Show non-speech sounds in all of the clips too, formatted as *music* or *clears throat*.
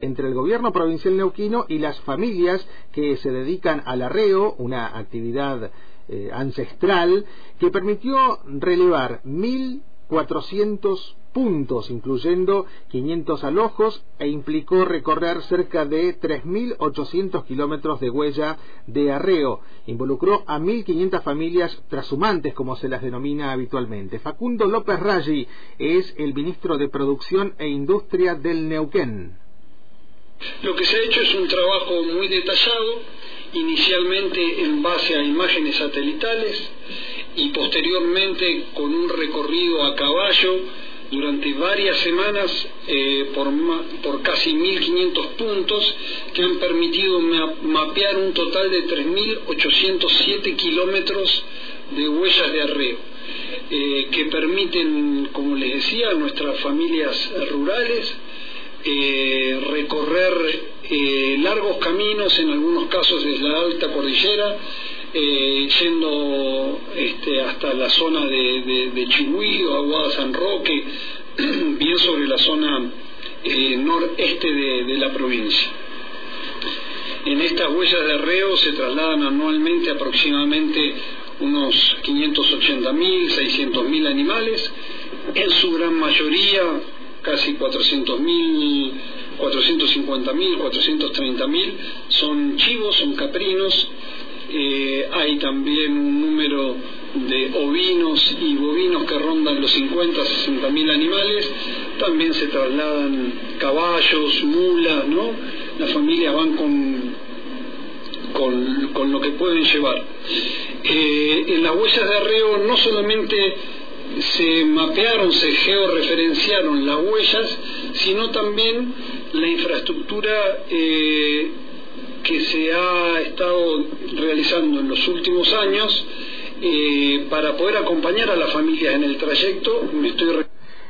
entre el gobierno provincial neuquino y las familias que se dedican al arreo, una actividad eh, ancestral, que permitió relevar 1.400 puntos, incluyendo 500 alojos, e implicó recorrer cerca de 3.800 kilómetros de huella de arreo. Involucró a 1.500 familias trashumantes, como se las denomina habitualmente. Facundo López Raggi es el ministro de Producción e Industria del Neuquén. Lo que se ha hecho es un trabajo muy detallado, inicialmente en base a imágenes satelitales y posteriormente con un recorrido a caballo durante varias semanas eh, por, casi 1.500 puntos que han permitido mapear un total de 3.807 kilómetros de huellas de arreo, eh, que permiten, como les decía, a nuestras familias rurales eh, recorrer eh, largos caminos, en algunos casos desde la alta cordillera, eh, yendo este, hasta la zona de, de, de Aguada San Roque, *clears throat* bien sobre la zona noreste de, la provincia. En estas huellas de arreo se trasladan anualmente aproximadamente unos 580.000, 600.000 animales, en su gran mayoría casi 400.000, 450.000, 430.000 son chivos, son caprinos. Eh, hay también un número de ovinos y bovinos que rondan los 50, 60.000 animales. También se trasladan caballos, mulas, ¿no? Las familias van con, con, lo que pueden llevar. Eh, en las huellas de arreo no solamente se mapearon, se georreferenciaron las huellas, sino también la infraestructura eh, que se ha estado realizando en los últimos años eh, para poder acompañar a las familias en el trayecto.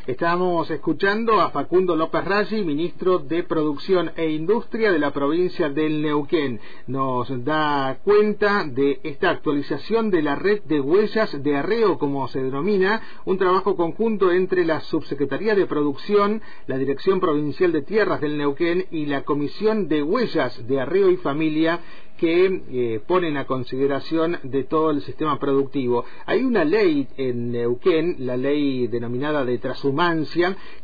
Estamos escuchando a Facundo López Raggi, ministro de Producción e Industria de la provincia del Neuquén. Nos da cuenta de esta actualización de la red de huellas de arreo, como se denomina, un trabajo conjunto entre la Subsecretaría de Producción, la Dirección Provincial de Tierras del Neuquén y la Comisión de Huellas de Arreo y Familia que eh, ponen a consideración de todo el sistema productivo. Hay una ley en Neuquén, la ley denominada de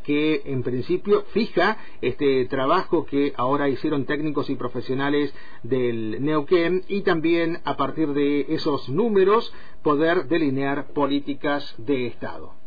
que en principio fija este trabajo que ahora hicieron técnicos y profesionales del Neuquén y también a partir de esos números poder delinear políticas de Estado.